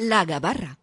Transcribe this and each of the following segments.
La Gabarra.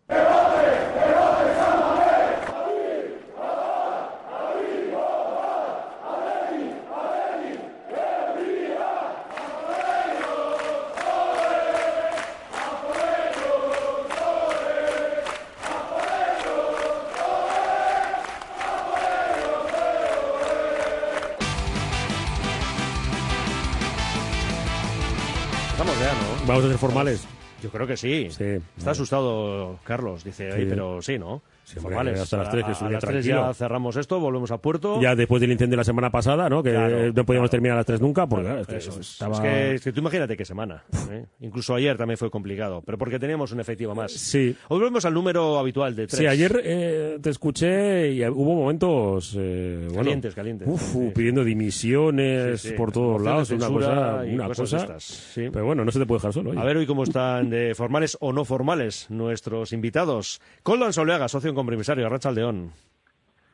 Vamos ya, ¿no? Vamos a ser formales. Yo creo que sí. Sí. Está asustado Carlos, dice, "Ay, Sí. pero sí, ¿no? Sí, Formales. hasta las tres, que es a, las tres tranquilo. ya cerramos esto, volvemos a puerto. Ya después del incendio de la semana pasada, ¿no? Que Claro, no podíamos claro. terminar a las 3 nunca, porque claro, es que Eso es. estaba... Es que, es que tú imagínate qué semana. ¿eh? Incluso ayer también fue complicado, pero porque teníamos un efectivo más. Sí. Hoy volvemos al número habitual de tres. Sí, ayer eh, te escuché y hubo momentos... Eh, bueno, Calientes, calientes. uf, Sí. pidiendo dimisiones Sí, sí. por todos lados, una cosa... Una cosa. Pero bueno, no se te puede dejar solo. oye. A ver hoy cómo están de formales o no formales nuestros invitados. Coldan Soleaga, socio compromisario, Arracha Aldeón.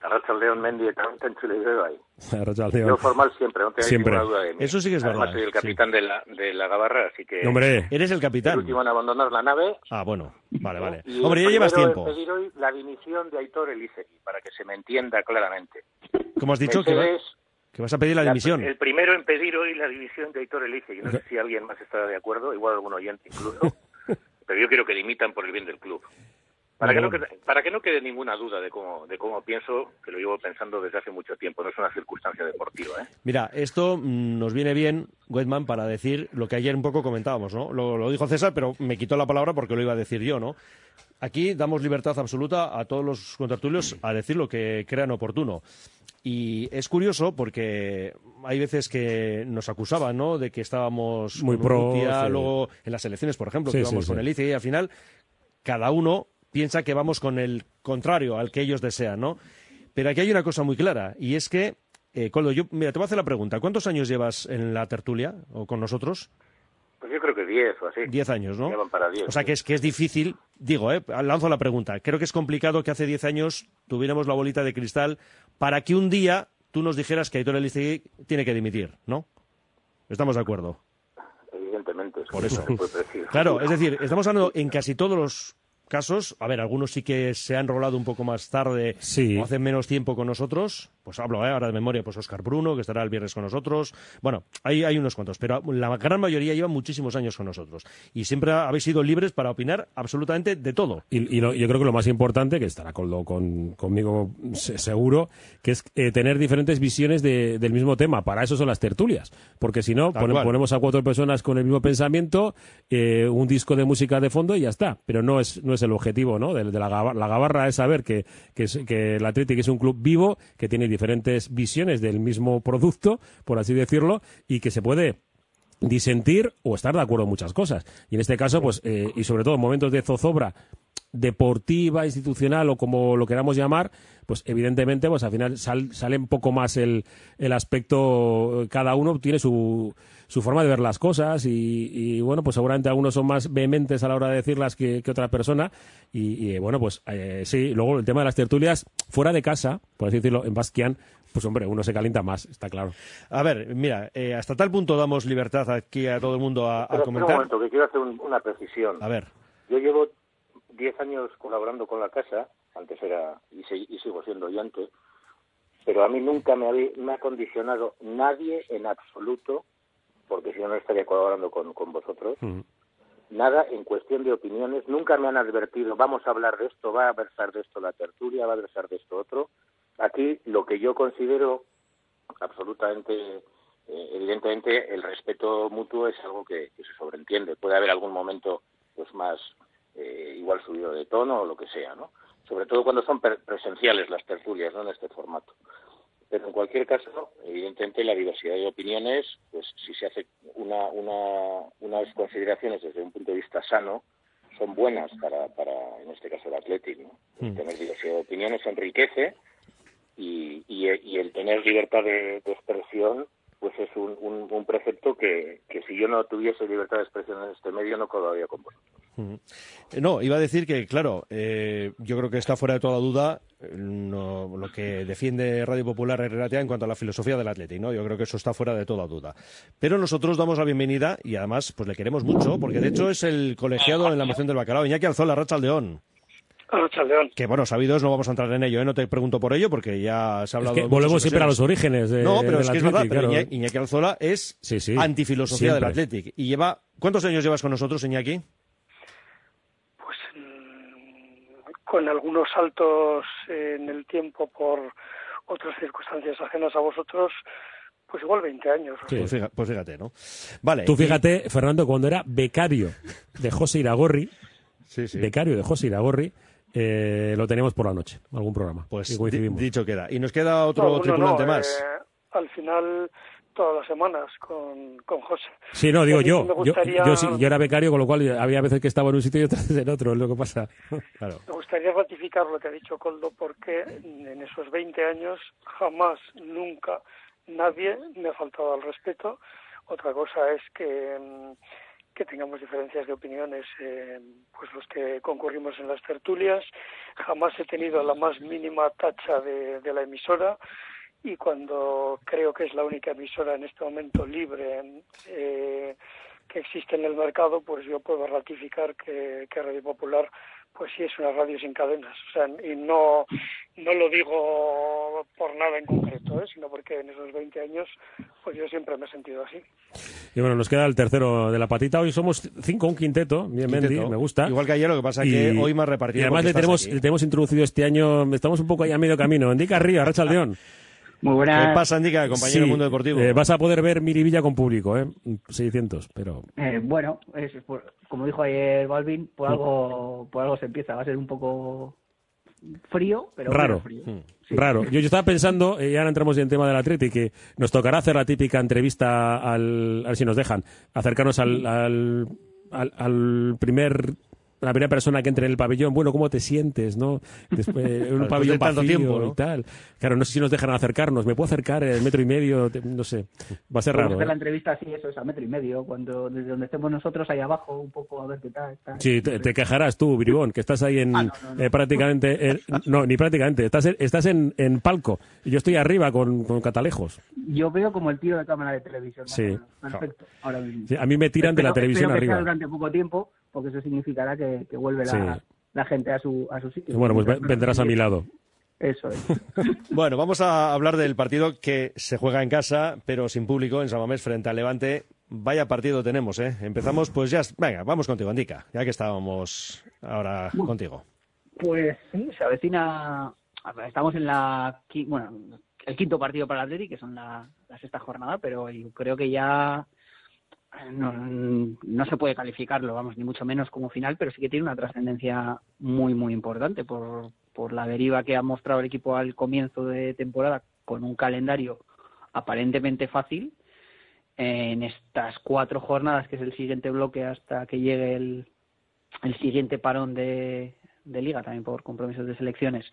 Arratsaldeon Mendi eta entzule ere bai. Arratsaldeon. Yo formal siempre, no tengáis Siempre. ninguna duda de mí. Eso sí que es Además, verdad, soy el sí. capitán de, la, de la Gabarra, así que Hombre, Eres el el capitán. último en abandonar la nave. Ah, bueno, vale, vale. Y el Hombre, ya llevas tiempo. en pedir hoy la dimisión de Aitor Elizegui, para que se me entienda claramente. ¿Cómo has dicho? Que, va- que vas a pedir la dimisión. el primero en pedir hoy la dimisión de Aitor Elizegui. No sé si alguien más estará de acuerdo, igual algún oyente incluso, pero yo quiero que dimitan por el bien del club. Para que, no quede, para que no quede ninguna duda de cómo, de cómo pienso, que lo llevo pensando desde hace mucho tiempo, no es una circunstancia deportiva. ¿eh? Mira, esto mm, nos viene bien, Wetman, para decir lo que ayer un poco comentábamos, ¿no? Lo, lo dijo César, pero me quitó la palabra porque lo iba a decir yo, ¿no? Aquí damos libertad absoluta a todos los contertulios a decir lo que crean oportuno. Y es curioso porque hay veces que nos acusaban, ¿no? De que estábamos Muy con pro, Urrutia, sí. luego en las elecciones, por ejemplo, Sí, que íbamos sí. con el ICE y al final cada uno piensa que vamos con el contrario al que ellos desean, ¿no? Pero aquí hay una cosa muy clara y es que, eh, Coldo, yo, mira, te voy a hacer la pregunta. ¿Cuántos años llevas en la tertulia o con nosotros? Pues yo creo que 10 o así. Diez años, ¿no? Ya van para 10. O sea que es que es difícil, digo, eh, lanzo la pregunta. Creo que es complicado que hace diez años tuviéramos la bolita de cristal para que un día tú nos dijeras que Aitor Elizegui tiene que dimitir, ¿no? Estamos de acuerdo. Evidentemente. es Por eso. no se puede predecir. Claro, es decir, estamos hablando en casi todos los casos, a ver, algunos sí que se han rolado un poco más tarde Sí. o hacen menos tiempo con nosotros, pues hablo eh, ahora de memoria, pues Oscar Bruno, que estará el viernes con nosotros, bueno, hay, hay unos cuantos, pero la gran mayoría lleva muchísimos años con nosotros y siempre habéis sido libres para opinar absolutamente de todo. Y, y lo- yo creo que lo más importante, que estará con, conmigo se- seguro, que es eh, tener diferentes visiones de- del mismo tema. Para eso son las tertulias. Porque si no, pone- ponemos a cuatro personas con el mismo pensamiento, eh, un disco de música de fondo y ya está. Pero no es, no es el objetivo ¿no? de, la, la gabarra, es saber que, que, el Athletic es un club vivo, que tiene diferentes visiones del mismo producto, por así decirlo, y que se puede disentir o estar de acuerdo en muchas cosas. Y en este caso, pues, eh, y sobre todo en momentos de zozobra deportiva, institucional o como lo queramos llamar, pues evidentemente, pues al final sal- sale un poco más el, el aspecto, cada uno tiene su, su forma de ver las cosas y, y, bueno, pues seguramente algunos son más vehementes a la hora de decirlas que, que otra persona y, y, bueno, pues eh, sí, luego el tema de las tertulias fuera de casa, por así decirlo, en Basquian, pues hombre, uno se calienta más, está claro. A ver, mira, eh, hasta tal punto damos libertad aquí a todo el mundo a, a Pero espera un comentar. momento, que quiero hacer un- una precisión. A ver, Yo llevo 10 años colaborando con la casa, antes era y, se- y sigo siendo oyente, pero a mí nunca me, había- me ha condicionado nadie en absoluto, porque si no, no estaría colaborando con, con vosotros, nada en cuestión de opiniones. Nunca me han advertido, vamos a hablar de esto, va a versar de esto la tertulia, va a versar de esto otro. Aquí lo que yo considero absolutamente, eh, evidentemente, el respeto mutuo es algo que, que se sobreentiende. Puede haber algún momento pues más eh, igual subido de tono o lo que sea, ¿no? Sobre todo cuando son presenciales las tertulias, no en este formato. Pero en cualquier caso, evidentemente, la diversidad de opiniones, pues si se hace una, una, unas consideraciones desde un punto de vista sano, son buenas para, para, en este caso, el Athletic. ¿no? Hmm. Tener diversidad de opiniones enriquece y, y, y el tener libertad de, de expresión pues es un, un, precepto que, que, si yo no tuviese libertad de expresión en este medio no colaboraría con. Uh-huh. No, iba a decir que, claro, eh, yo creo que está fuera de toda duda no, lo que defiende Radio Popular Herreratea en cuanto a la filosofía del Athletic, ¿no? Yo creo que eso está fuera de toda duda. Pero nosotros damos la bienvenida y además pues le queremos mucho, porque de hecho es el colegiado en la moción del bacalao, Iñaki Alzola, Racha Aldeón. León. Que bueno, sabidos, no vamos a entrar en ello, ¿eh? no te pregunto por ello porque ya se ha hablado. Es que volvemos siempre a los orígenes. De, no, pero del es que Athletic, es verdad, claro. pero Iñaki, Iñaki Alzola es Sí, sí, antifilosofía del. Athletic. Y lleva. ¿Cuántos años llevas con nosotros, Iñaki? Pues mm, con algunos saltos en el tiempo por otras circunstancias ajenas a vosotros, pues igual 20 años. Sí. Pues, fíjate, pues fíjate, ¿no? Vale. Tú y- fíjate, Fernando, cuando era becario de José Iragorri, Sí, sí. becario de José Iragorri, eh, lo teníamos por la noche, algún programa. Pues y di- coincidimos. dicho queda. Y nos queda otro No, tripulante no, más. eh, al final, todas las semanas con, con José. Sí, no, digo yo. me Yo, gustaría- yo sí- yo era becario, con lo cual había veces que estaba en un sitio y otras en otro, es lo que pasa. Claro. Me gustaría ratificar lo que ha dicho Coldo porque en esos 20 años jamás, nunca, nadie me ha faltado al respeto. Otra cosa es que, mm, que tengamos diferencias de opiniones, eh, pues los que concurrimos en las tertulias. Jamás he tenido la más mínima tacha de, la emisora y cuando creo que es la única emisora en este momento libre eh, que existe en el mercado, pues yo puedo ratificar que, que Radio Popular pues sí es una radio sin cadenas. O sea, y no, no lo digo por nada en concreto, ¿eh? sino porque en esos 20 años pues yo siempre me he sentido así. Y bueno, nos queda el tercero de la patita. Hoy somos cinco, un quinteto. Bien, Mendy, me gusta. Igual que ayer, lo que pasa que hoy más repartido. Y además le tenemos, aquí. le tenemos introducido este año, estamos un poco ahí a medio camino. Indica Río, Racha León. Muy buena. ¿Qué pasa, Andica, compañero del Mundo Deportivo? eh, vas a poder ver Miribilla con público, ¿eh? 600, pero... Eh, bueno, es por- como dijo ayer Balvin, por algo, por algo se empieza. Va a ser un poco frío, pero Raro. frío. Hmm. Sí. Raro. Yo, yo estaba pensando, eh, y ahora entramos en el tema del Atleti, que nos tocará hacer la típica entrevista al, a ver si nos dejan, acercarnos al, al, al- al primer la primera persona que entre en el pabellón, bueno, ¿cómo te sientes, no? Después, en un Después pabellón de tanto vacío tiempo, ¿no? y tal. Claro, no sé si nos dejan acercarnos. ¿Me puedo acercar el metro y medio? No sé. Va a ser raro. hacer la ¿eh? entrevista así, eso es a metro y medio, cuando desde donde estemos nosotros ahí abajo, un poco a ver qué tal. tal. Sí, te, te quejarás tú, Bribón, que estás ahí en Ah, no, no, no. eh, prácticamente, eh, no, ni prácticamente, estás en, estás en, en palco y yo estoy arriba con, con catalejos. Yo veo como el tiro de cámara de televisión. Sí. Perfecto, ahora mismo. Sí, a mí me tiran de la Espero- televisión espero que sea durante poco tiempo, porque eso significará que, que vuelve la, Sí. la gente a su, a su sitio. Bueno, pues ve- vendrás a mi lado. Eso es. Bueno, vamos a hablar del partido que se juega en casa, pero sin público, en San Mamés frente al Levante. Vaya partido tenemos, ¿eh? Empezamos, pues ya. Venga, vamos contigo, Andica, ya que estábamos ahora contigo. Pues sí, se avecina. Estamos en la. Bueno, el quinto partido para el Atleti, que son la, la sexta jornada, pero yo creo que ya. No, no se puede calificarlo, vamos, ni mucho menos como final, pero sí que tiene una trascendencia muy, muy importante por, por la deriva que ha mostrado el equipo al comienzo de temporada con un calendario aparentemente fácil. En estas cuatro jornadas, que es el siguiente bloque hasta que llegue el, el siguiente parón de, de liga, también por compromisos de selecciones.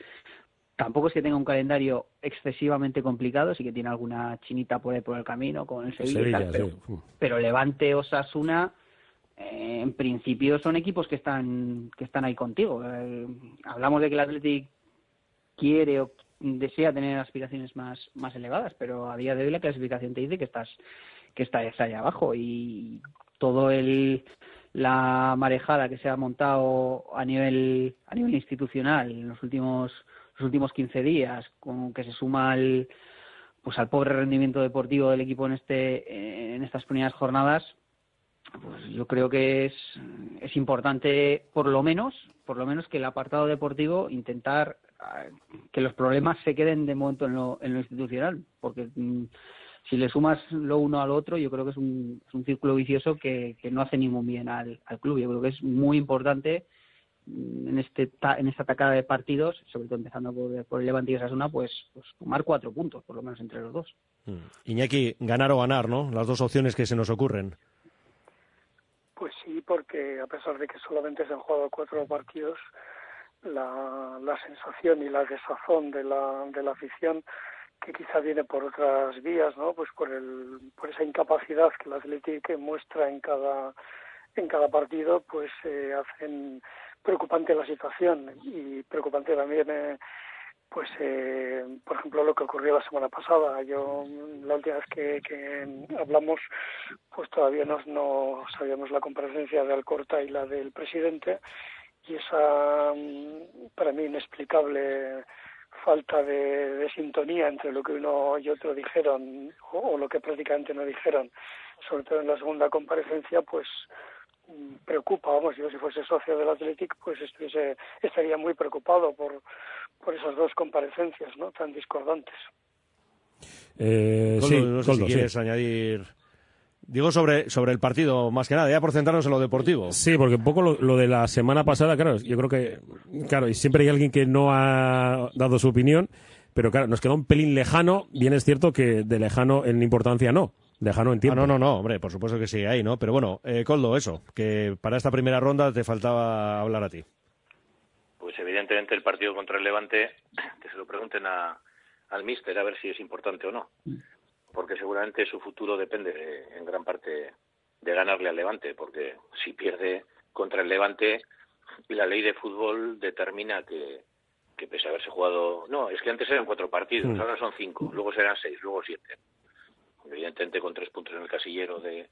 Tampoco es que tenga un calendario excesivamente complicado, sí que tiene alguna chinita por ahí por el camino con el Sevilla, y tal, Sevilla, pero, pero Levante, Osasuna, eh, en principio son equipos que están que están ahí contigo. Eh, hablamos de que el Athletic quiere o desea tener aspiraciones más más elevadas, pero a día de hoy la clasificación te dice que estás que estás ahí abajo y todo el la marejada que se ha montado a nivel a nivel institucional en los últimos los últimos 15 días con que se suma al pues al pobre rendimiento deportivo del equipo en este en estas primeras jornadas pues yo creo que es es importante por lo menos por lo menos que el apartado deportivo intentar ah, que los problemas se queden de momento en lo, en lo institucional porque mm, si le sumas lo uno al otro, yo creo que es un, es un círculo vicioso que, que no hace ningún bien al, al club. Yo creo que es muy importante en este ta- en esta atacada de partidos, sobre todo empezando por, por el Levante y Osasuna, pues, pues tomar cuatro puntos, por lo menos entre los dos. Mm. Iñaki, ganar o ganar, ¿no? Las dos opciones que se nos ocurren. Pues sí, porque a pesar de que solamente se han jugado cuatro partidos, la, la sensación y la desazón de la, de la afición que quizá viene por otras vías, ¿no? Pues por el, por esa incapacidad que el Atlético muestra en cada en cada partido, pues eh, hacen preocupante la situación y preocupante también eh, pues eh, por ejemplo lo que ocurrió la semana pasada. Yo la última vez que, hablamos pues todavía no, sabíamos la comparecencia de Alcorta y la del presidente y esa mm, para mí inexplicable falta de, sintonía entre lo que uno y otro dijeron o, o, lo que prácticamente no dijeron, sobre todo en la segunda comparecencia, pues preocupa, vamos, yo si fuese socio del Athletic, pues estuviese, estaría muy preocupado por, por esas dos comparecencias, ¿no?, tan discordantes. Eh, Coldo, sí, no sé Coldo, si quieres sí. añadir Digo sobre, sobre el partido, más que nada, ya por centrarnos en lo deportivo. Sí, porque un poco lo, lo, de la semana pasada, claro, yo creo que, claro, y siempre hay alguien que no ha dado su opinión, pero claro, nos queda un pelín lejano, bien es cierto que de lejano en importancia no, lejano en tiempo. Ah, no, no, no, hombre, por supuesto que sigue ahí, ¿no? Pero bueno, eh, Coldo, eso, que para esta primera ronda te faltaba hablar a ti. Pues evidentemente el partido contra el Levante, que se lo pregunten a, al míster a ver si es importante o no porque seguramente su futuro depende de, en gran parte de ganarle al Levante, porque si pierde contra el Levante, la ley de fútbol determina que, que pese a haberse jugado, no, es que antes eran cuatro partidos, mm. ahora son cinco, luego serán seis, luego siete. Evidentemente con tres puntos en el casillero de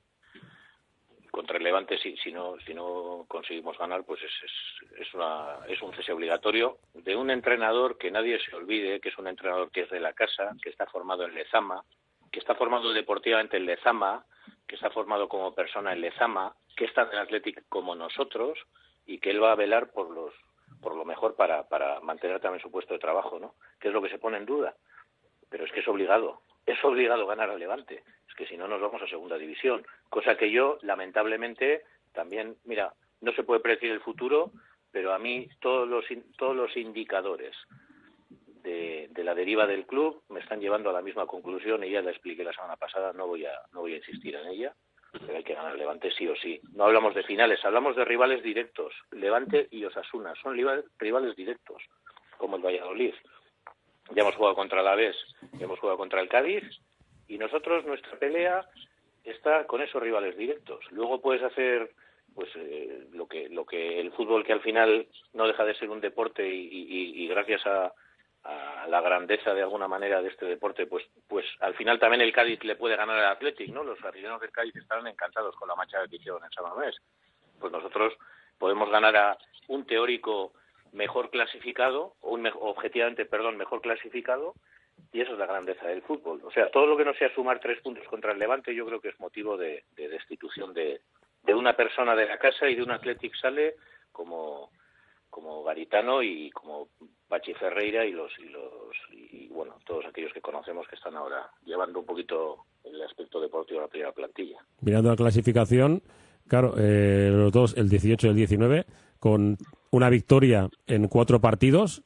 contra el Levante, si, no si no conseguimos ganar, pues es, es, es, una, es un cese obligatorio de un entrenador que nadie se olvide, que es un entrenador que es de la casa, que está formado en Lezama, que está formado deportivamente en Lezama, que está formado como persona en Lezama, que está en el Athletic como nosotros y que él va a velar por los por lo mejor para, para mantener también su puesto de trabajo, ¿no? Que es lo que se pone en duda. Pero es que es obligado, es obligado ganar al Levante. Es que si no nos vamos a segunda división. Cosa que yo, lamentablemente, también, mira, no se puede predecir el futuro, pero a mí todos los, todos los indicadores de, la deriva del club me están llevando a la misma conclusión y ya la expliqué la semana pasada, no voy a, no voy a insistir en ella, pero hay que ganar Levante sí o sí. No hablamos de finales, hablamos de rivales directos, Levante y Osasuna, son rivales directos, como el Valladolid. Ya hemos jugado contra el Aves, ya hemos jugado contra el Cádiz y nosotros, nuestra pelea está con esos rivales directos. Luego puedes hacer pues eh, lo que lo que el fútbol que al final no deja de ser un deporte y, y, y gracias a, a la grandeza de alguna manera de este deporte, pues, pues al final también el Cádiz le puede ganar al Athletic, ¿no? Los aficionados del Cádiz estarán encantados con la marcha que hicieron en San Mamés. Pues nosotros podemos ganar a un teórico mejor clasificado, o un objetivamente, perdón, mejor clasificado, y eso es la grandeza del fútbol. O sea, todo lo que no sea sumar tres puntos contra el Levante, yo creo que es motivo de, de destitución de, de una persona de la casa y de un Athletic sale como como Garitano y como Pachi Ferreira y los y los y bueno todos aquellos que conocemos que están ahora llevando un poquito el aspecto deportivo a la primera plantilla. Mirando la clasificación, claro, eh, los dos, el 18 y el 19, con una victoria en cuatro partidos.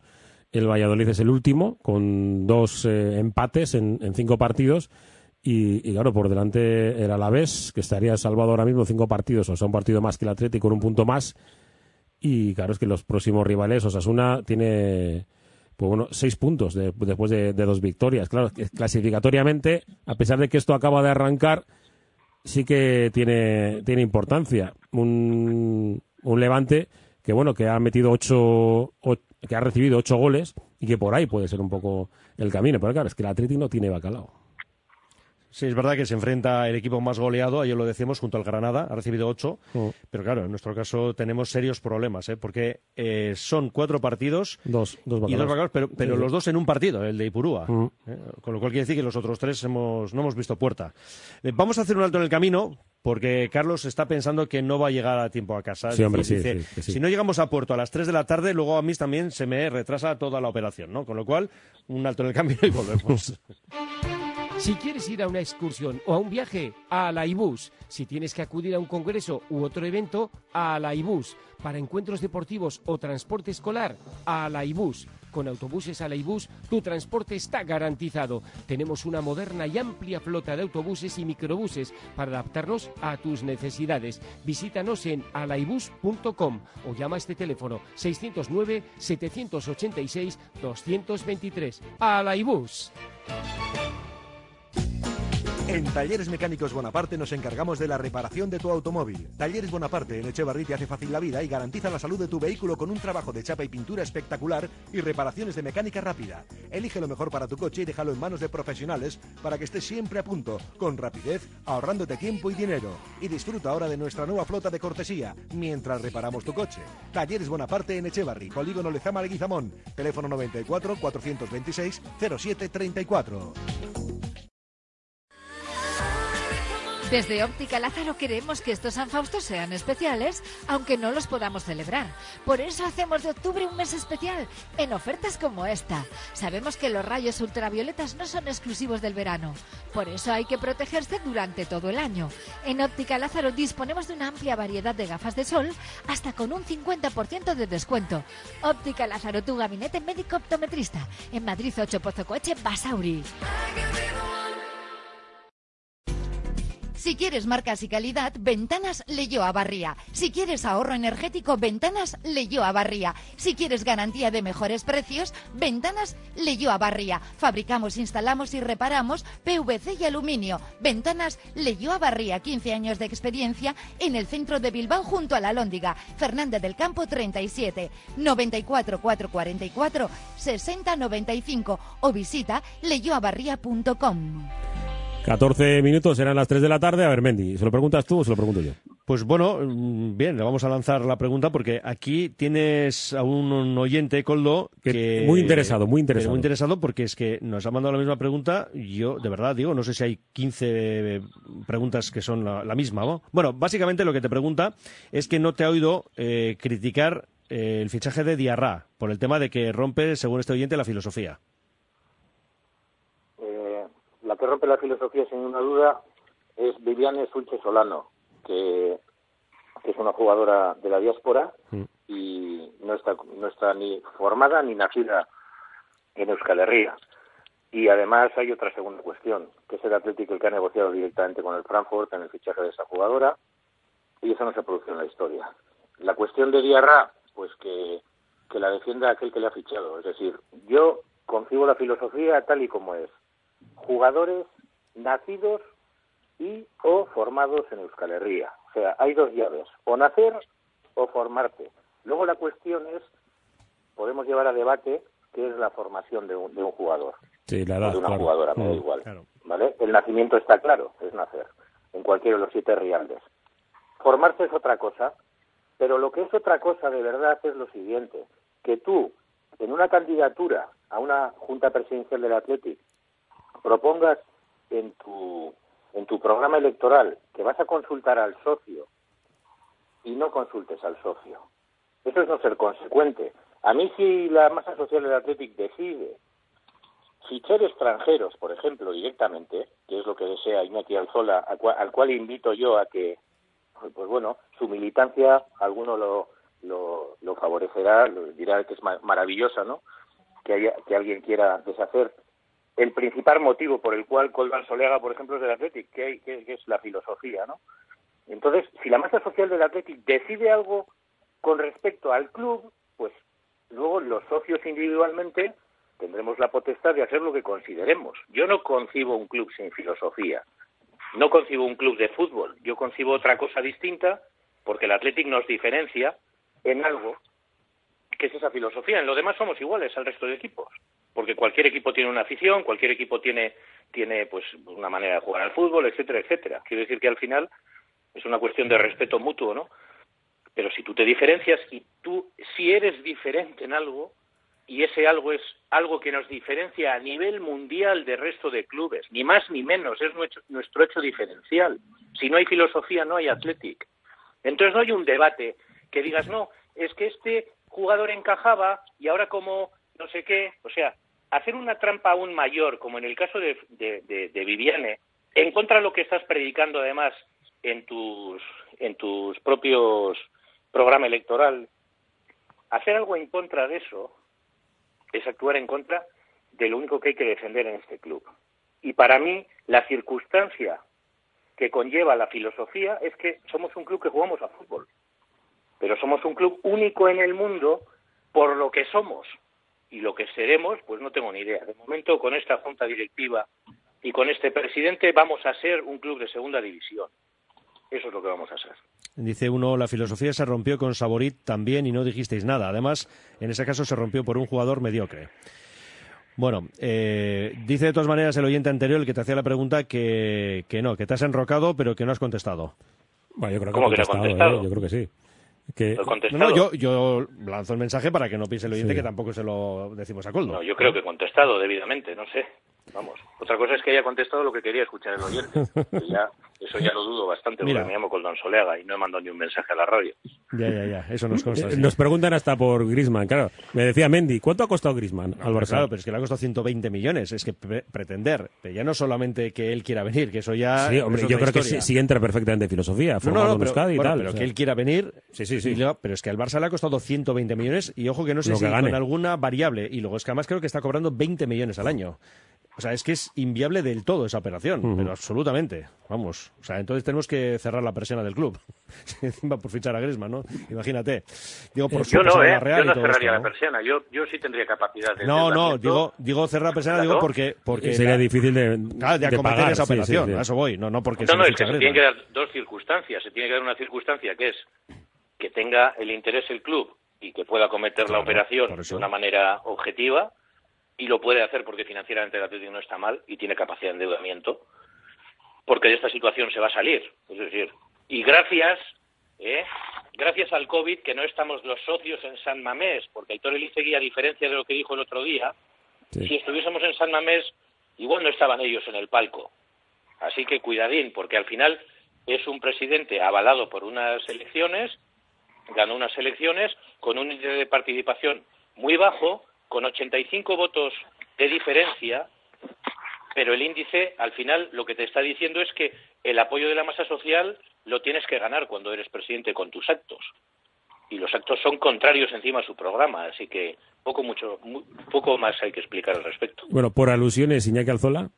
El Valladolid es el último, con dos eh, empates en, cinco partidos. Y, claro, por delante el Alavés, que estaría salvado ahora mismo cinco partidos, o sea, un partido más que el Atlético con un punto más y claro, es que los próximos rivales, Osasuna tiene pues bueno, seis puntos de, después de, de, dos victorias. Claro, clasificatoriamente, a pesar de que esto acaba de arrancar, sí que tiene, tiene importancia. Un, un Levante que bueno, que ha metido ocho, que ha recibido ocho goles y que por ahí puede ser un poco el camino. Pero claro, es que el Atleti no tiene bacalao. Sí, es verdad que se enfrenta el equipo más goleado, ayer lo decíamos, junto al Granada, ha recibido ocho, pero claro, en nuestro caso tenemos serios problemas, ¿eh? porque eh, son cuatro partidos dos, dos y dos bacalos, pero, pero sí, los dos en un partido, el de Ipurúa, mm. ¿eh? con lo cual quiere decir que los otros tres hemos, no hemos visto puerta. Eh, vamos a hacer un alto en el camino, porque Carlos está pensando que no va a llegar a tiempo a casa. Sí, hombre, dice, sí, sí, si no llegamos a puerto a las 3 de la tarde, luego a mí también se me retrasa toda la operación, ¿no? Con lo cual, un alto en el camino y volvemos. Si quieres ir a una excursión o a un viaje, a la IBUS. Si tienes que acudir a un congreso u otro evento, a la IBUS. Para encuentros deportivos o transporte escolar, a la IBUS. Con autobuses Alaibus, tu transporte está garantizado. Tenemos una moderna y amplia flota de autobuses y microbuses para adaptarnos a tus necesidades. Visítanos en alaibus.com o llama a este teléfono 609 786 223. Alaibus. En Talleres Mecánicos Bonaparte nos encargamos de la reparación de tu automóvil. Talleres Bonaparte en Echevarri te hace fácil la vida y garantiza la salud de tu vehículo con un trabajo de chapa y pintura espectacular y reparaciones de mecánica rápida. Elige lo mejor para tu coche y déjalo en manos de profesionales para que estés siempre a punto, con rapidez, ahorrándote tiempo y dinero. Y disfruta ahora de nuestra nueva flota de cortesía mientras reparamos tu coche. Talleres Bonaparte en Echevarri, Polígono Lezama Leguizamón. Teléfono 94 426 0734. Desde Óptica Lázaro queremos que estos San sean especiales, aunque no los podamos celebrar. Por eso hacemos de octubre un mes especial, en ofertas como esta. Sabemos que los rayos ultravioletas no son exclusivos del verano, por eso hay que protegerse durante todo el año. En Óptica Lázaro disponemos de una amplia variedad de gafas de sol, hasta con un 50% de descuento. Óptica Lázaro, tu gabinete médico optometrista, en Madrid 8 Pozo Coche, Basauri. Si quieres marcas y calidad, Ventanas Leyó a Barría. Si quieres ahorro energético, Ventanas Leyó a Barría. Si quieres garantía de mejores precios, Ventanas Leyó a Barría. Fabricamos, instalamos y reparamos PVC y aluminio. Ventanas Leyó a Barría. 15 años de experiencia en el centro de Bilbao junto a la Lóndiga. Fernández del Campo 37 94 444 60 95 o visita leyoabarría.com. 14 minutos, eran las 3 de la tarde. A ver, Mendy, ¿se lo preguntas tú o se lo pregunto yo? Pues bueno, mm, bien, le vamos a lanzar la pregunta porque aquí tienes a un oyente, Coldo, que... Muy interesado, muy interesado. Muy interesado porque es que nos ha mandado la misma pregunta. Yo, de verdad, digo, no sé si hay 15 preguntas que son la, la misma, ¿no? Bueno, básicamente lo que te pregunta es que no te ha oído eh, criticar eh, el fichaje de Diarra por el tema de que rompe, según este oyente, la filosofía. La que rompe la filosofía, sin ninguna duda, es Viviane Sulche Solano, que, que es una jugadora de la diáspora Mm. y no está, no está ni formada ni nacida en Euskal Herria. Y además hay otra segunda cuestión, que es el Atlético el que ha negociado directamente con el Frankfurt en el fichaje de esa jugadora, y eso no se produce en la historia. La cuestión de Diarra, pues que, que la defienda aquel que le ha fichado. Es decir, yo concibo la filosofía tal y como es. Jugadores nacidos y o formados en Euskal Herria. O sea, hay dos llaves, o nacer o formarte. Luego la cuestión es, podemos llevar a debate qué es la formación de un, de un jugador Sí, la o edad, de una claro. jugadora, me da Mm. igual. Claro. ¿vale? El nacimiento está claro, es nacer, en cualquiera de los siete reales. Formarse es otra cosa, pero lo que es otra cosa de verdad es lo siguiente, que tú, en una candidatura a una junta presidencial del Athletic, propongas en tu, en tu programa electoral que vas a consultar al socio y no consultes al socio. Eso es no ser consecuente. A mí si la masa social del Athletic decide fichar extranjeros, por ejemplo, directamente, que es lo que desea Iñaki Alzola, al cual, al cual invito yo a que, pues bueno, su militancia, alguno lo, lo, lo favorecerá, lo dirá que es ma- maravillosa, ¿no? Que, haya, que alguien quiera deshacer el principal motivo por el cual Colban Soleaga, por ejemplo, es del Athletic, que, que- que es la filosofía, ¿no? Entonces, si la masa social del Athletic decide algo con respecto al club, pues luego los socios individualmente tendremos la potestad de hacer lo que consideremos. Yo no concibo un club sin filosofía. No concibo un club de fútbol. Yo concibo otra cosa distinta porque el Athletic nos diferencia en algo que es esa filosofía. En lo demás somos iguales al resto de equipos. Porque cualquier equipo tiene una afición, cualquier equipo tiene, tiene pues una manera de jugar al fútbol, etcétera, etcétera. Quiero decir que al final es una cuestión de respeto mutuo, ¿no? Pero si tú te diferencias y tú, si eres diferente en algo, y ese algo es algo que nos diferencia a nivel mundial del resto de clubes, ni más ni menos, es nuestro, nuestro hecho diferencial. Si no hay filosofía, no hay Athletic. Entonces no hay un debate que digas, no, es que este jugador encajaba y ahora como no sé qué, o sea, hacer una trampa aún mayor, como en el caso de, de, Viviane, en contra de lo que estás predicando además en tus, en tus propios programa electoral, hacer algo en contra de eso, es actuar en contra de lo único que hay que defender en este club. Y para mí, la circunstancia que conlleva la filosofía es que somos un club que jugamos a fútbol, pero somos un club único en el mundo por lo que somos y lo que seremos, pues no tengo ni idea. De momento, con esta junta directiva y con este presidente, vamos a ser un club de segunda división. Eso es lo que vamos a ser. Dice uno, la filosofía se rompió con Saborit también y no dijisteis nada. Además, en ese caso se rompió por un jugador mediocre. Bueno, eh, dice de todas maneras el oyente anterior, el que te hacía la pregunta, que, que no, que te has enrocado, pero que no has contestado. Bueno, yo creo que ¿Cómo que no he contestado, contestado? ¿eh? Yo creo que sí. Que, ¿Lo he No, contestado? no, yo, yo lanzo el mensaje para que no piense el oyente Sí. que tampoco se lo decimos a Coldo. No, yo creo que he contestado debidamente, no sé. Vamos. Otra cosa es que haya contestado lo que quería escuchar el oyente. Ya, eso ya lo dudo bastante Mira. porque me llamo Coldón Soleaga y no he mandado ni un mensaje a la radio. Ya, ya, ya, eso nos consta. eh, sí. nos preguntan hasta por Grisman, claro. Me decía Mendy, ¿cuánto ha costado Grisman al Barça? Claro, pero es que le ha costado 120 millones. Es que pre- pretender, ya no solamente que él quiera venir, que eso ya. sí, hombre, es yo creo que sí, sí entra perfectamente en filosofía, formado no, no, en pero, y tal. pero o sea. que él quiera venir. Sí, sí, sí. luego- pero es que al Barça le ha costado 120 millones y ojo que no sé Lo si que con alguna variable. Y luego es que además creo que está cobrando 20 millones al año. O sea, es que es inviable del todo esa operación, pero absolutamente. Vamos. O sea, entonces tenemos que cerrar la persiana del club. Encima por fichar a Griezmann, ¿no? Imagínate. Digo, por su Yo no, ¿eh? Real Yo no cerraría esto, la ¿no? persiana. Yo, yo sí tendría capacidad de... No, no, digo, digo cerrar la persiana, digo porque, porque Sería la- difícil de, claro, de de acometer pagar, esa sí, sí, operación. sí. A eso voy, no, no porque No, no, es que se tienen que dar dos circunstancias. Se tiene que dar una circunstancia que es que tenga el interés el club y que pueda cometer la operación de una manera objetiva y lo puede hacer porque financieramente el Atlético no está mal y tiene capacidad de endeudamiento porque de esta situación se va a salir. Es decir, y gracias, ¿eh? gracias al COVID que no estamos los socios en San Mamés, porque Aitor Elizegui, a diferencia de lo que dijo el otro día, Sí. si estuviésemos en San Mamés, igual no estaban ellos en el palco. Así que cuidadín, porque al final es un presidente avalado por unas elecciones, ganó unas elecciones con un índice de participación muy bajo, con 85 votos de diferencia, pero el índice al final lo que te está diciendo es que el apoyo de la masa social lo tienes que ganar cuando eres presidente con tus actos. Y los actos son contrarios encima a su programa, así que poco mucho mu- poco más hay que explicar al respecto. Bueno, por alusiones, Iñaki Alzola.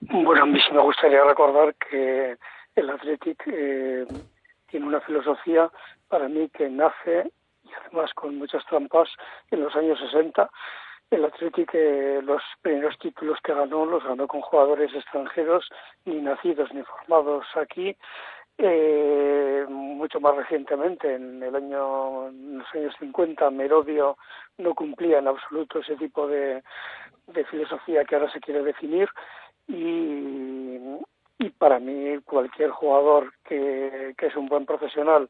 Bueno, a mí sí me gustaría recordar que el Athletic eh, tiene una filosofía para mí que nace, y además con muchas trampas, en los años 60. El Athletic, eh, los primeros títulos que ganó, los ganó con jugadores extranjeros, ni nacidos ni formados aquí. Eh, mucho más recientemente, en el año, en los años 50, Merodio no cumplía en absoluto ese tipo de, de filosofía que ahora se quiere definir y, y para mí cualquier jugador que, que es un buen profesional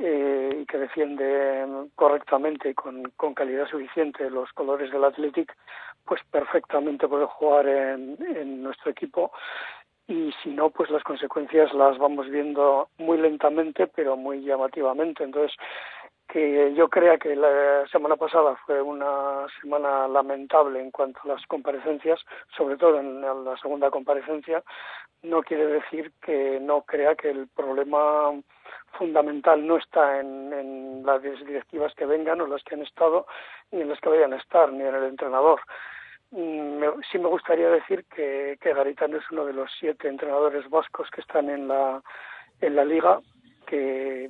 eh, y que defiende correctamente y con, con calidad suficiente los colores del Athletic, pues perfectamente puede jugar en, en nuestro equipo y si no, pues las consecuencias las vamos viendo muy lentamente, pero muy llamativamente. Entonces, que yo crea que la semana pasada fue una semana lamentable en cuanto a las comparecencias, sobre todo en la segunda comparecencia, no quiere decir que no crea que el problema fundamental no está en, las directivas que vengan o las que han estado, ni en las que vayan a estar, ni en el entrenador. Mm, me- sí me gustaría decir que, que Garitano es uno de los siete entrenadores vascos que están en la, en la liga, que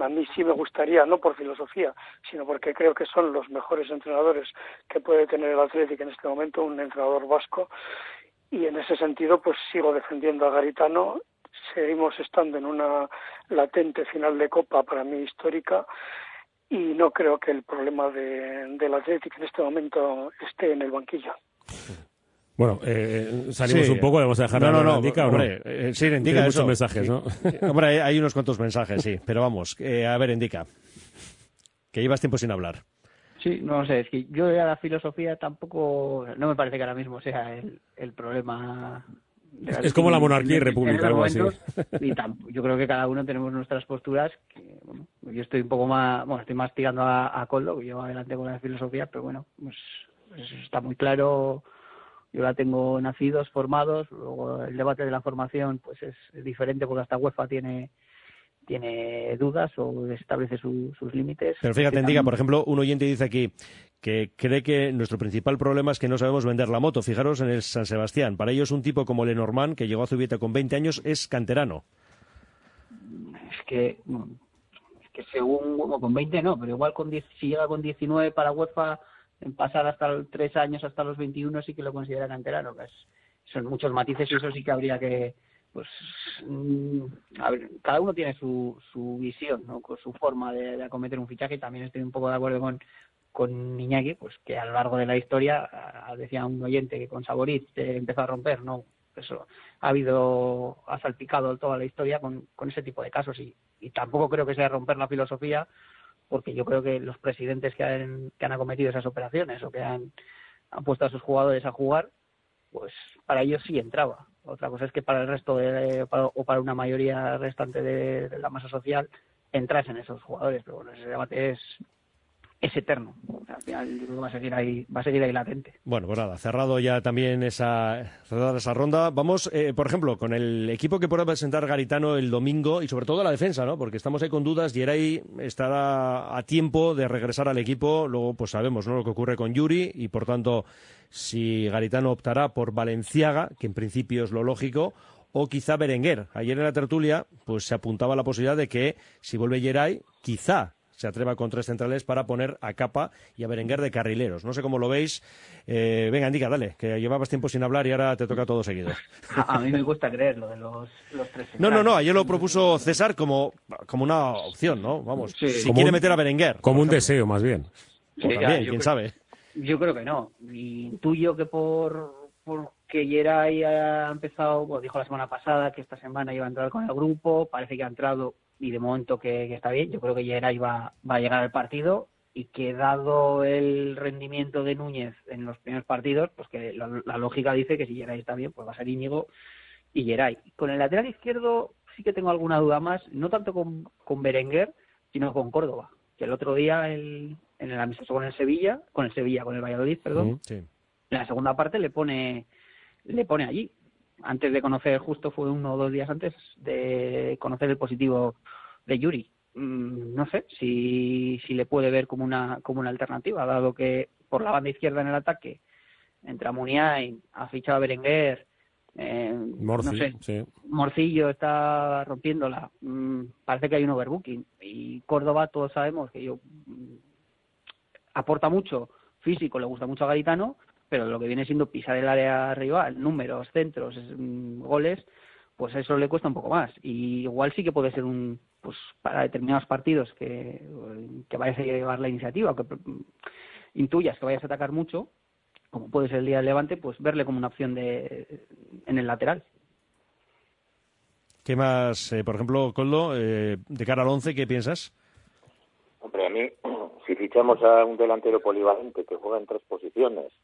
a mí sí me gustaría, no por filosofía, sino porque creo que son los mejores entrenadores que puede tener el Atlético en este momento, un entrenador vasco, y en ese sentido pues sigo defendiendo a Garitano, seguimos estando en una latente final de Copa para mí histórica, y no creo que el problema de, del Atlético en este momento esté en el banquillo. Bueno, eh, salimos Sí. un poco, vamos a dejar no, a no, no, Indica, ¿o no? hombre, eh, sí, indica Tiene muchos mensajes, Sí. ¿no? Hombre, hay, hay unos cuantos mensajes, sí, pero vamos, eh, a ver, indica. Que llevas tiempo sin hablar. Sí, no sé, es que yo ya la filosofía tampoco, no me parece que ahora mismo sea el, el problema. de Es como la monarquía y república, algo así. Y tam- yo creo que cada uno tenemos nuestras posturas. Que, bueno, yo estoy un poco más, bueno, estoy más tirando a, a Coldo, que llevo adelante con la filosofía, pero bueno, pues, pues está muy claro. Yo la tengo nacidos, formados, luego el debate de la formación pues es, diferente porque hasta UEFA tiene tiene dudas o establece su- sus límites. Pero fíjate, también- por ejemplo, un oyente dice aquí que cree que nuestro principal problema es que no sabemos vender la moto. Fijaros en el San Sebastián. Para ellos un tipo como Lenormand, que llegó a Zubieta con 20 años, es canterano. Es que, es que según, bueno, con 20 no, pero igual con 10, si llega con 19 para UEFA, en pasar hasta los 3 años, hasta los 21, sí que lo considera canterano. Que es, son muchos matices y eso sí que habría que, pues mm, a ver, cada uno tiene su, su visión, ¿no? Con su forma de, de acometer un fichaje. También estoy un poco de acuerdo con, con Iñaki, pues que a lo largo de la historia, decía un oyente que con Saboriz eh, empezó a romper, no, eso ha habido, ha salpicado toda la historia con, con ese tipo de casos y, y tampoco creo que sea romper la filosofía, porque yo creo que los presidentes que han, que han acometido esas operaciones o que han, han puesto a sus jugadores a jugar, pues para ellos sí entraba. Otra cosa es que para el resto de, para- o para una mayoría restante de, de la masa social entrasen esos jugadores, pero bueno, ese debate es es eterno. Va a seguir ahí, va a seguir ahí latente. Bueno, pues nada, cerrado ya también esa, esa ronda. Vamos, eh, por ejemplo, con el equipo que pueda presentar Garitano el domingo y sobre todo la defensa, ¿no? Porque estamos ahí con dudas. Geray estará a tiempo de regresar al equipo. Luego, pues sabemos, ¿no? Lo que ocurre con Yuri y, por tanto, si Garitano optará por Valenciaga, que en principio es lo lógico, o quizá Berenguer. Ayer en la tertulia, pues se apuntaba la posibilidad de que si vuelve Geray, quizá se atreva con tres centrales para poner a Capa y a Berenguer de carrileros. No sé cómo lo veis. Eh, venga, indica, dale, que llevabas tiempo sin hablar y ahora te toca todo seguido. A, a mí me gusta creer lo de los, los tres No, no, no, centrales. ayer lo propuso César como, como una opción, ¿no? Vamos, Sí. si Como quiere un- meter a Berenguer. Como un deseo, más bien. O Sí, también, quién creo- sabe. Yo creo que no. Intuyo que por porque Geray ha empezado, bueno, dijo la semana pasada que esta semana iba a entrar con el grupo, parece que ha entrado y de momento que, que está bien. Yo creo que Geray va, va a llegar al partido y que dado el rendimiento de Núñez en los primeros partidos, pues que la, la lógica dice que si Geray está bien, pues va a ser Íñigo y Geray. Con el lateral izquierdo sí que tengo alguna duda más, no tanto con, con Berenguer, sino con Córdoba, que el otro día el- en el amistoso con el Sevilla, con el Sevilla, con el Valladolid, perdón, Sí. en la segunda parte le pone le pone allí antes de conocer justo fue uno o dos días antes de conocer el positivo de Yuri Mm, no sé si, si le puede ver como una como una alternativa dado que por la banda izquierda en el ataque entra Muniain ha fichado a Berenguer eh, Morci, no sé sí. Morcillo está rompiéndola. Mm, parece que hay un overbooking. Y Córdoba, todos sabemos que yo mm, aporta mucho físico, le gusta mucho a Garitano, pero lo que viene siendo pisar el área rival, números, centros, mm, goles, pues eso le cuesta un poco más. Y igual sí que puede ser un, pues para determinados partidos que, que vayas a llevar la iniciativa, que mm, intuyas que vayas a atacar mucho, como puede ser el día del Levante, pues verle como una opción de en el lateral. ¿Qué más, eh, por ejemplo, Coldo, eh, de cara al once, qué piensas? Hombre, a mí, si fichamos a un delantero polivalente que juega en tres posiciones,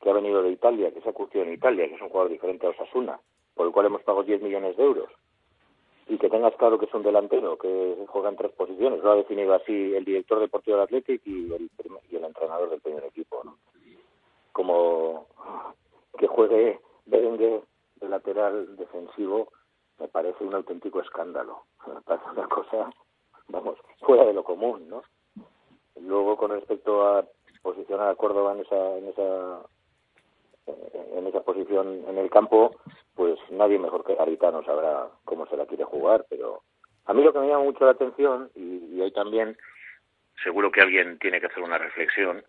que ha venido de Italia, que se ha curtido en Italia, que es un jugador diferente a Osasuna, por el cual hemos pagado 10 millones de euros, y que tengas claro que es un delantero que juega en tres posiciones, lo ha definido así el director deportivo del Athletic y el, entrenador del primer equipo, ¿no? Como que juegue Berenguer de lateral defensivo me parece un auténtico escándalo. Me parece una cosa, vamos, fuera de lo común, ¿no? Luego, con respecto a posicionar a Córdoba en esa posición en el campo, pues nadie mejor que Garitano sabrá cómo se la quiere jugar, pero a mí lo que me llama mucho la atención, y, y ahí también seguro que alguien tiene que hacer una reflexión,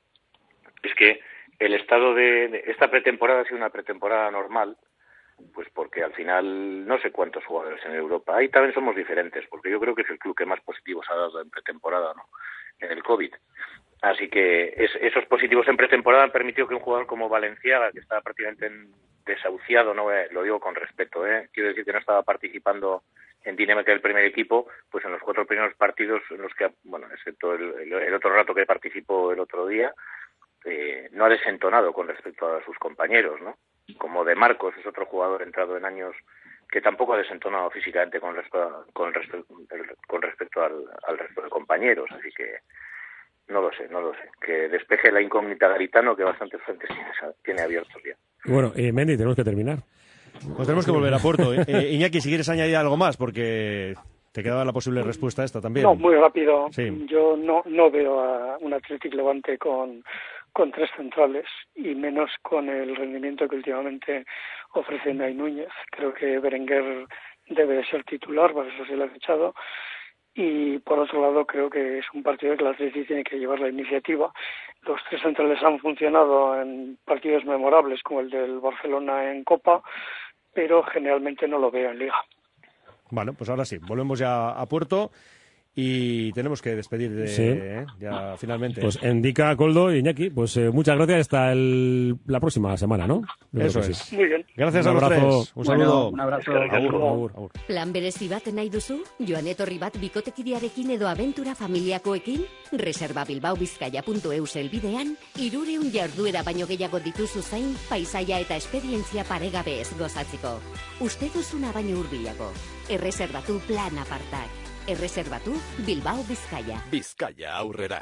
es que el estado de, de- esta pretemporada ha sido una pretemporada normal, pues porque al final no sé cuántos jugadores en Europa. Ahí también somos diferentes, porque yo creo que es el club que más positivos ha dado en pretemporada, ¿no? En el COVID. Así que es- esos positivos en pretemporada han permitido que un jugador como Valenciaga, que estaba prácticamente en- desahuciado, no lo digo con respeto, ¿eh? quiero decir que no estaba participando en dinámica del primer equipo, pues en los cuatro primeros partidos en los que, bueno, excepto el, el- otro rato que participó el otro día, eh, no ha desentonado con respecto a sus compañeros, ¿no? Como de Marcos es otro jugador entrado en años que tampoco ha desentonado físicamente con, con, con respecto al resto de compañeros, así que no lo sé, no lo sé. Que despeje la incógnita Garitano que bastantes frentes tiene, abiertos ya. Bueno, eh, Mendy, tenemos que terminar. Pues tenemos que volver a Puerto. ¿eh? Eh, Iñaki, si quieres añadir algo más, porque te quedaba la posible respuesta a esta también. No, muy rápido. Sí. Yo no, no veo a un Athletic Levante con, con tres centrales y menos con el rendimiento que últimamente ofrece Nay Núñez. Creo que Berenguer debe ser titular, por eso se le ha echado. Y por otro lado, creo que es un partido que la Atleti tiene que llevar la iniciativa. Los tres centrales han funcionado en partidos memorables, como el del Barcelona en Copa, pero generalmente no lo veo en Liga. Bueno, pues ahora sí, volvemos ya a Puerto. Y tenemos que despedir de, Sí. ¿eh? ya finalmente. Pues Indica, Coldo y Iñaki, pues eh, muchas gracias hasta el- la próxima semana, ¿no? Yo Eso es. sí. Muy bien. Gracias Un a los abrazo. tres. Un Bueno, saludo. un abrazo. Agur, agur, agur. Plan berezi bat nahi duzu? Joan etorri bat bikotekidearekin edo abentura familiakoekin? Reserva bilbaobizkaia.eus elbidean, irureun jarduera baino gehiago dituzu zain, paisaia eta esperientzia paregabe ez gozatzeko. Uste duzuna baino hurbilago. Erreserbatu plan apartak. Erreserbatu Bilbao Bizkaia. Bizkaia aurrera.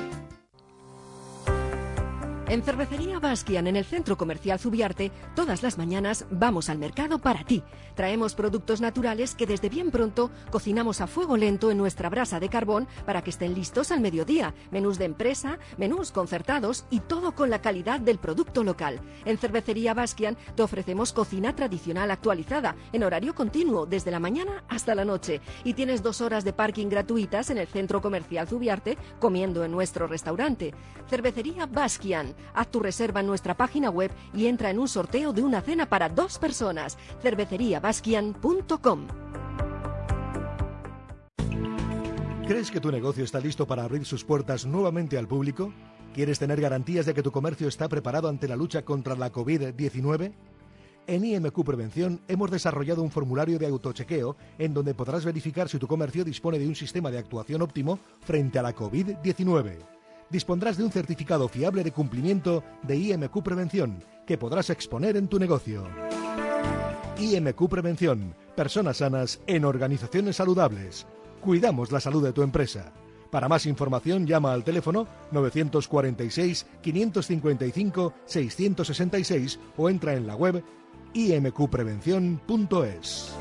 En Cervecería Baskian, en el Centro Comercial Zubiarte, todas las mañanas vamos al mercado para ti. Traemos productos naturales que desde bien pronto cocinamos a fuego lento en nuestra brasa de carbón para que estén listos al mediodía. Menús de empresa, menús concertados y todo con la calidad del producto local. En Cervecería Baskian te ofrecemos cocina tradicional actualizada en horario continuo desde la mañana hasta la noche y tienes dos horas de parking gratuitas en el Centro Comercial Zubiarte comiendo en nuestro restaurante. Cervecería Baskian. Haz tu reserva en nuestra página web y entra en un sorteo de una cena para dos personas. cerveceriabaskian.com ¿Crees que tu negocio está listo para abrir sus puertas nuevamente al público? ¿Quieres tener garantías de que tu comercio está preparado ante la lucha contra la COVID-19? En IMQ Prevención hemos desarrollado un formulario de autochequeo en donde podrás verificar si tu comercio dispone de un sistema de actuación óptimo frente a la COVID-19. Dispondrás de un certificado fiable de cumplimiento de IMQ Prevención que podrás exponer en tu negocio. IMQ Prevención. Personas sanas en organizaciones saludables. Cuidamos la salud de tu empresa. Para más información llama al teléfono 946 555 666 o entra en la web imqprevención.es.